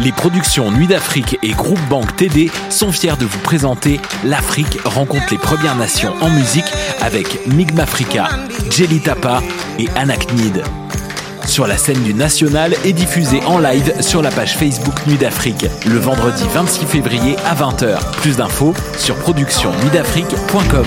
Les productions Nuit d'Afrique et Groupe Banque TD sont fiers de vous présenter L'Afrique rencontre les Premières Nations en musique avec Migmafrica, Jelly Tapa et Anaknid. Sur la scène du National et diffusé en live sur la page Facebook Nuit d'Afrique le vendredi 26 février à 20h. Plus d'infos sur productionnuitdafrique.com.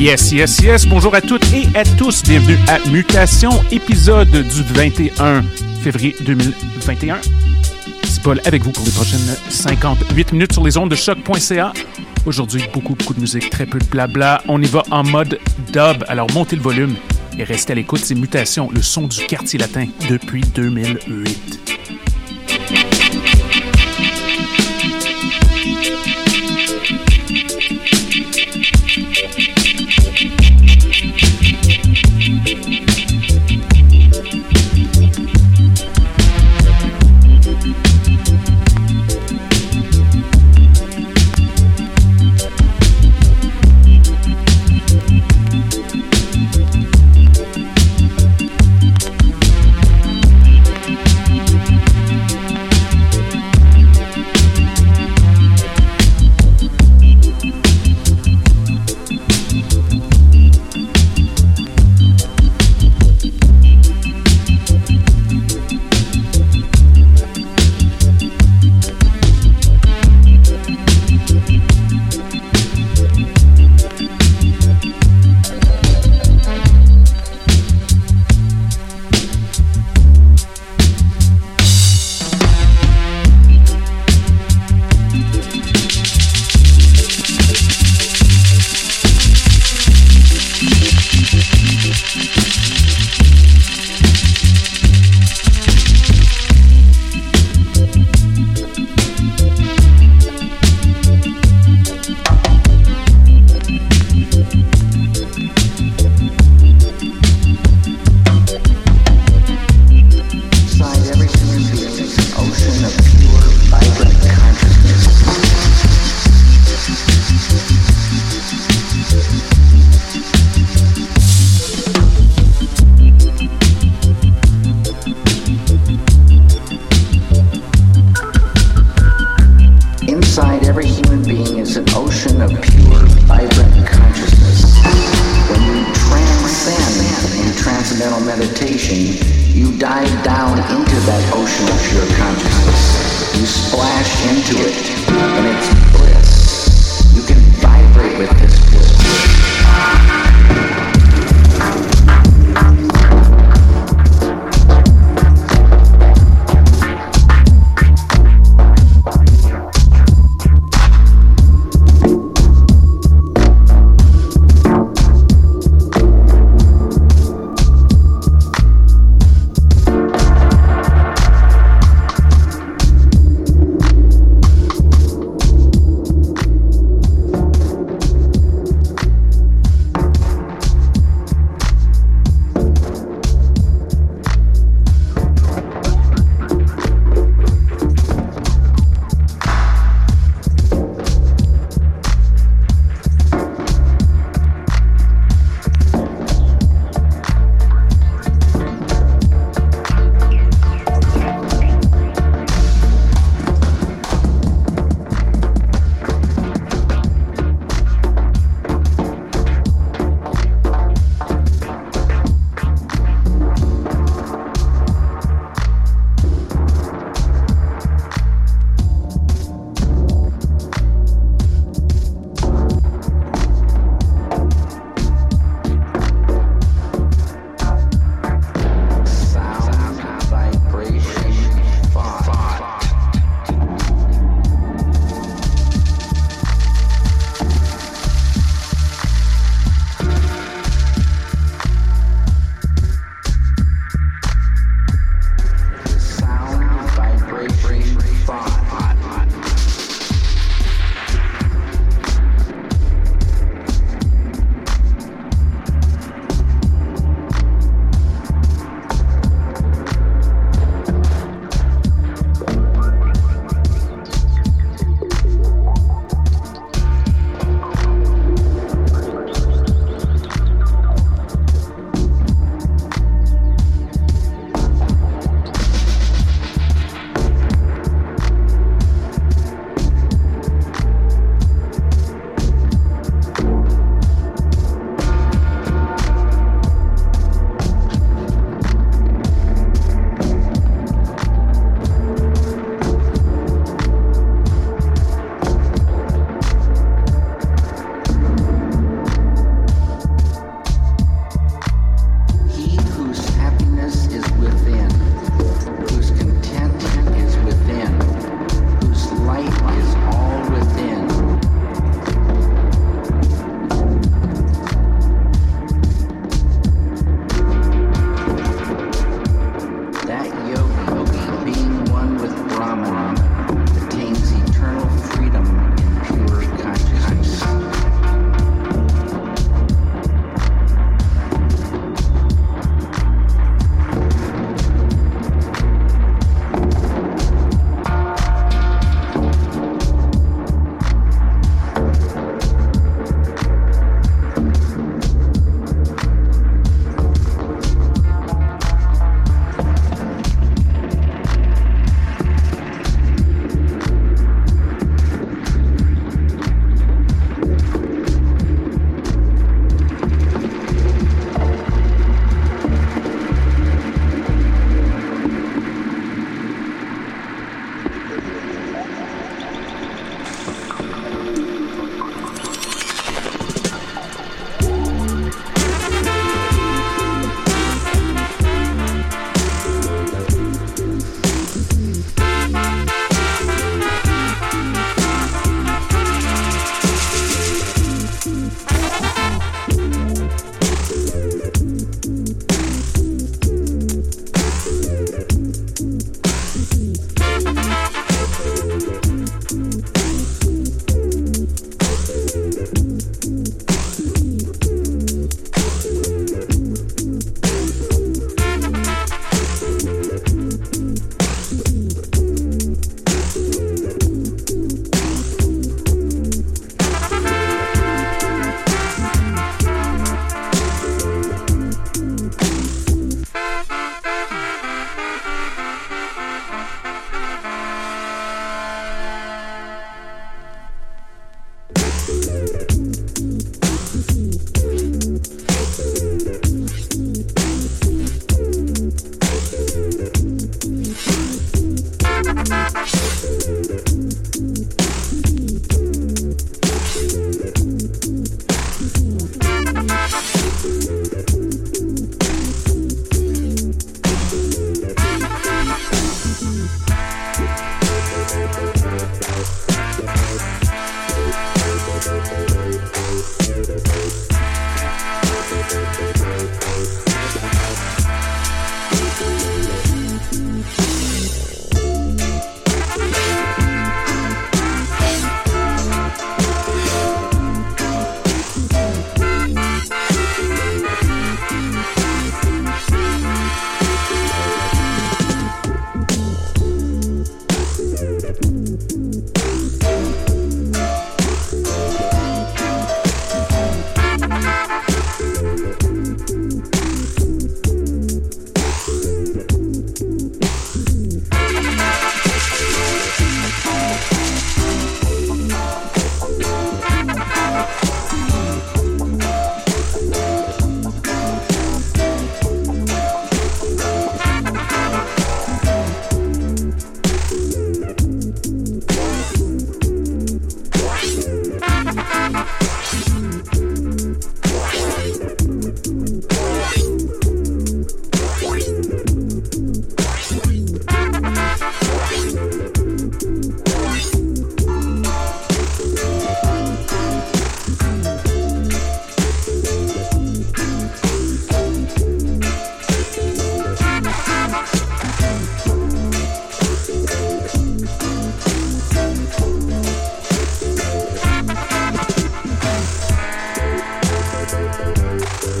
Yes, yes, yes. Bonjour à toutes et à tous. Bienvenue à Mutation, épisode du 21 février 2021. C'est Paul avec vous pour les prochaines 58 minutes sur les ondes de choc.ca. Aujourd'hui, beaucoup, beaucoup de musique, très peu de blabla. On y va en mode dub. Alors montez le volume et restez à l'écoute. C'est Mutation, le son du quartier latin depuis 2008.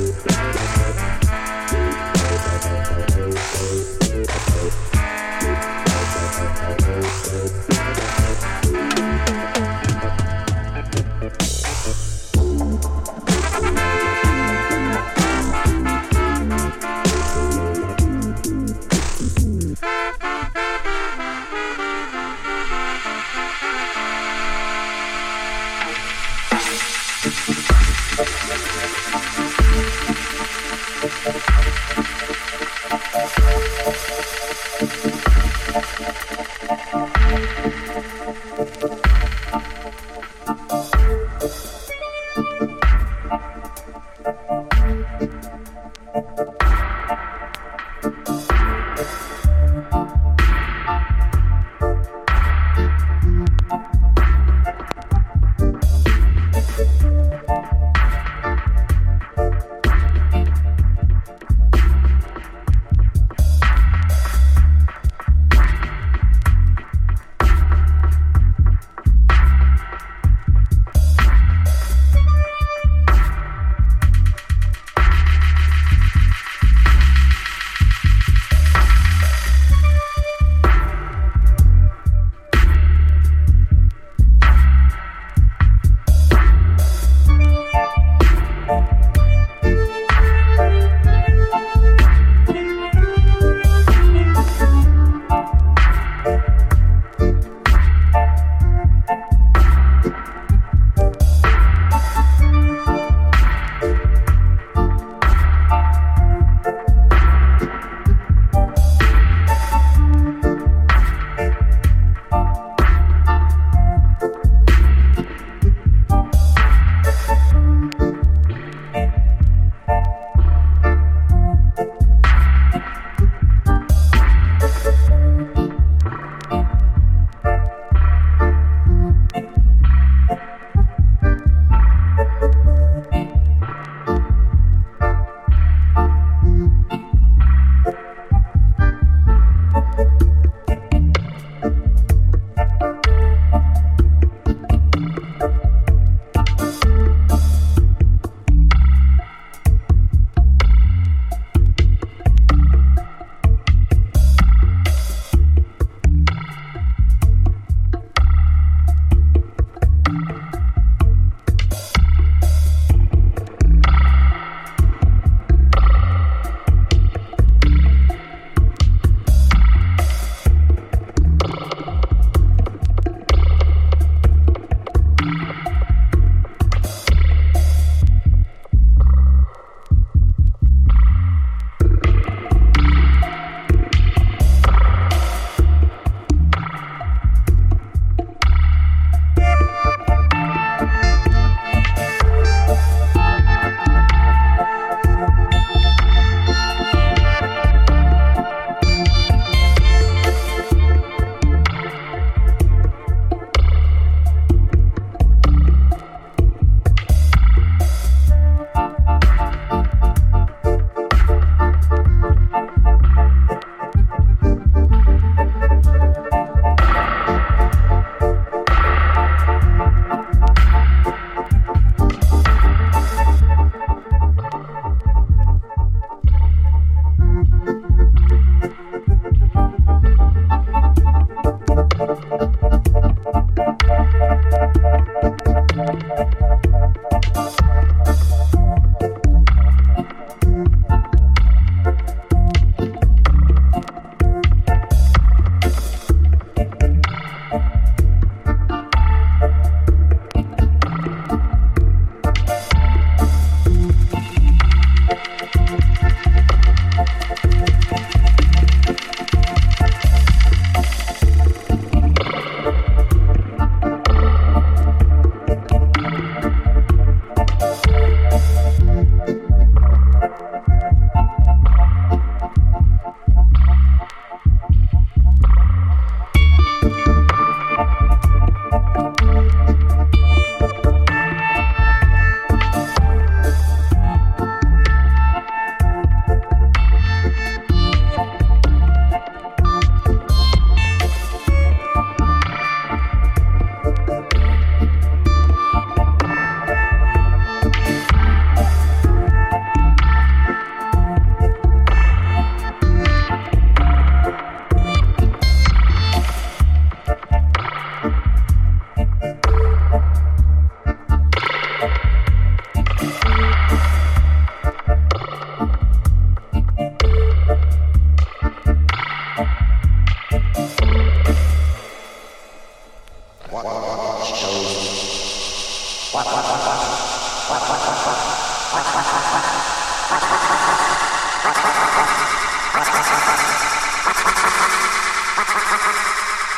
Bye.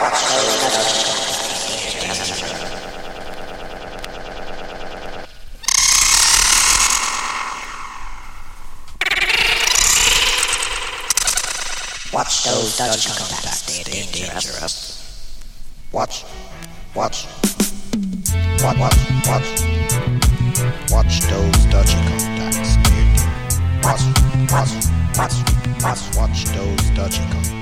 Watch those Dutch compacts, they're dangerous. Watch, watch, watch, watch, watch. Watch those Dutch compacts, they're. Watch, watch, watch, watch, watch those Dutch compacts.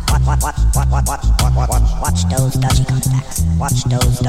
Watch, those dodgy comebacks. Watch those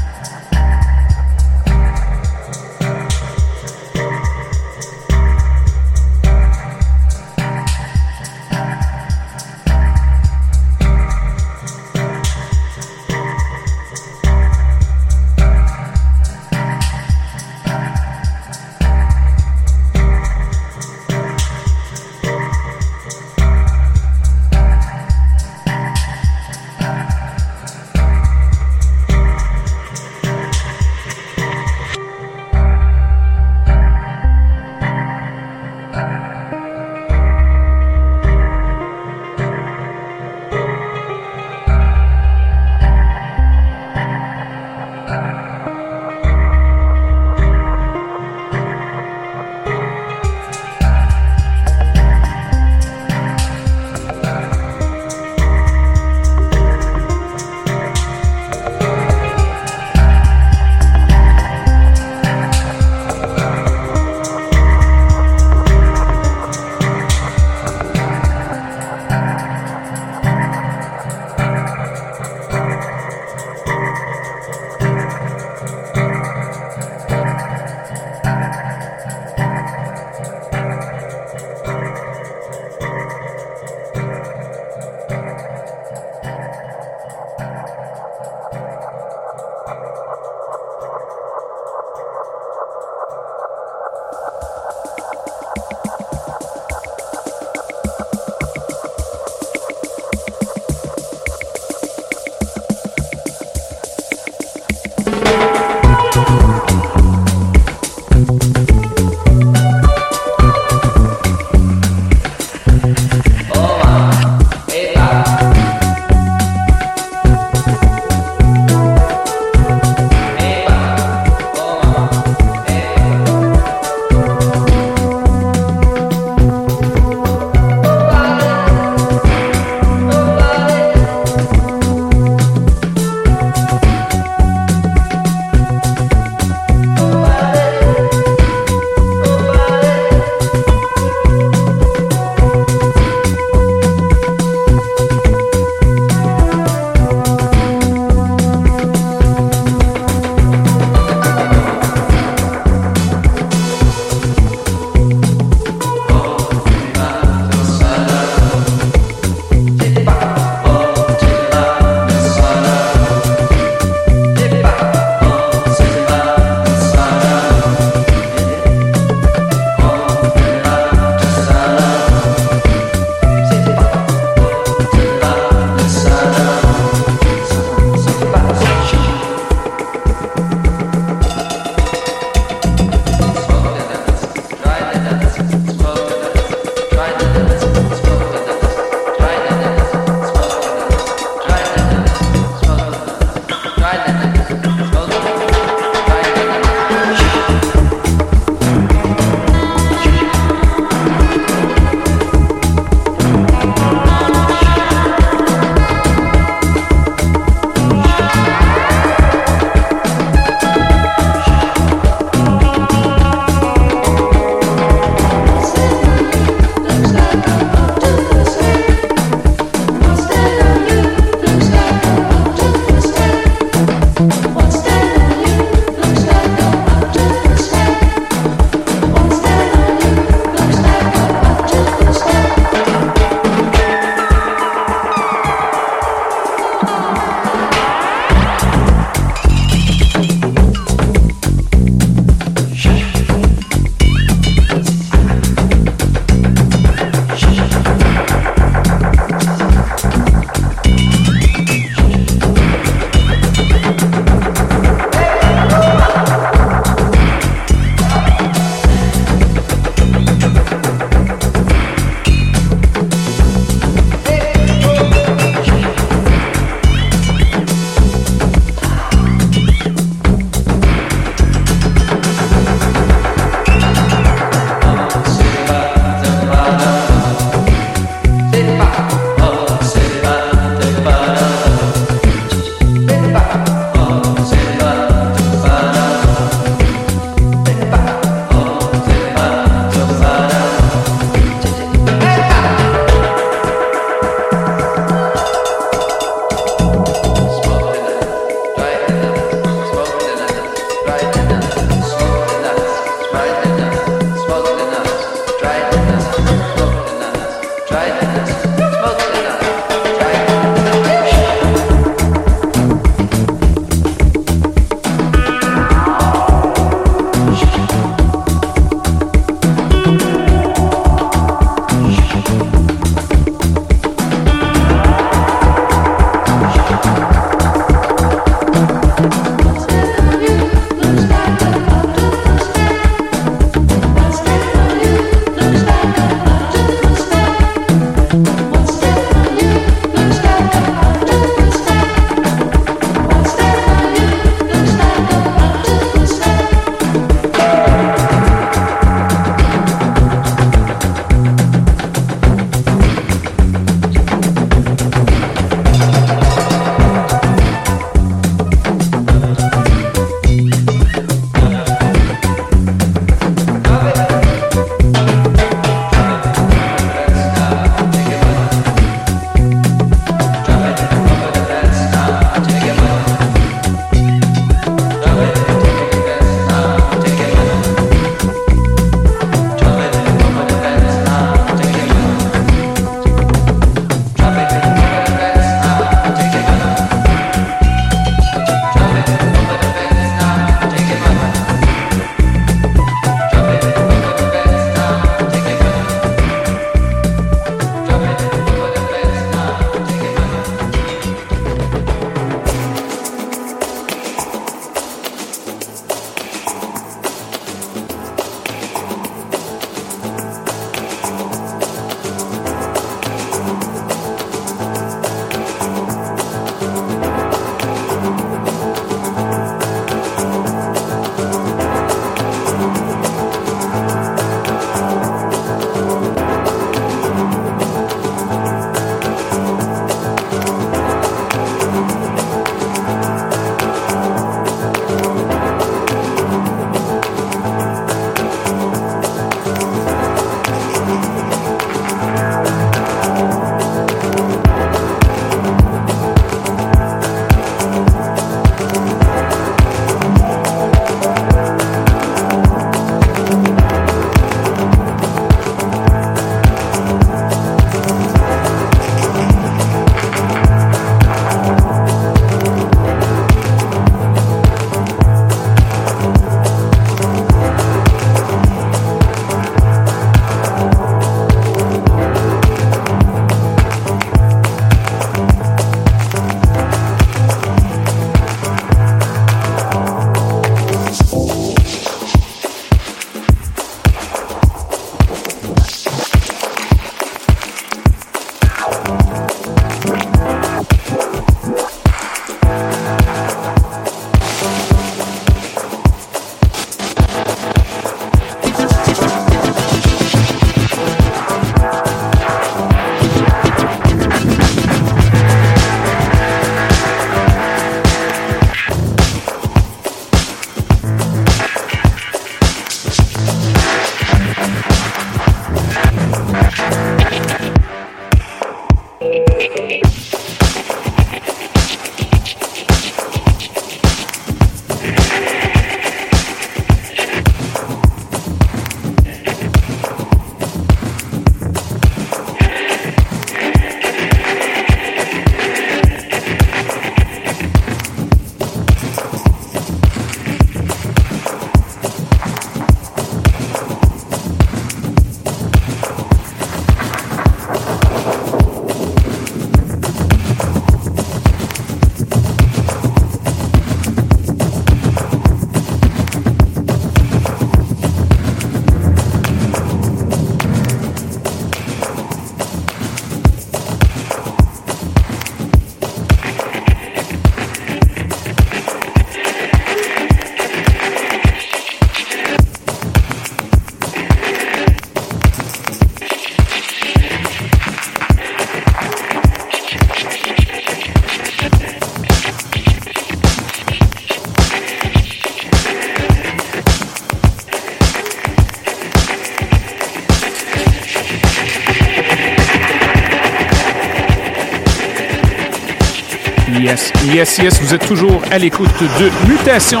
Vous êtes toujours à l'écoute de Mutation.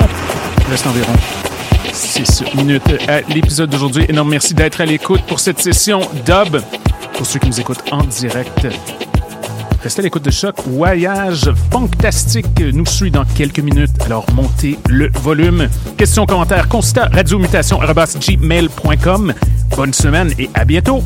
Il reste environ 6 minutes à l'épisode d'aujourd'hui. Énorme merci d'être à l'écoute pour cette session dub. pour ceux qui nous écoutent en direct. Restez à l'écoute de Choc. Voyage fantastique nous suit dans quelques minutes. Alors montez le volume. Questions, commentaires, constat, radiomutation, gmail.com. Bonne semaine et à bientôt.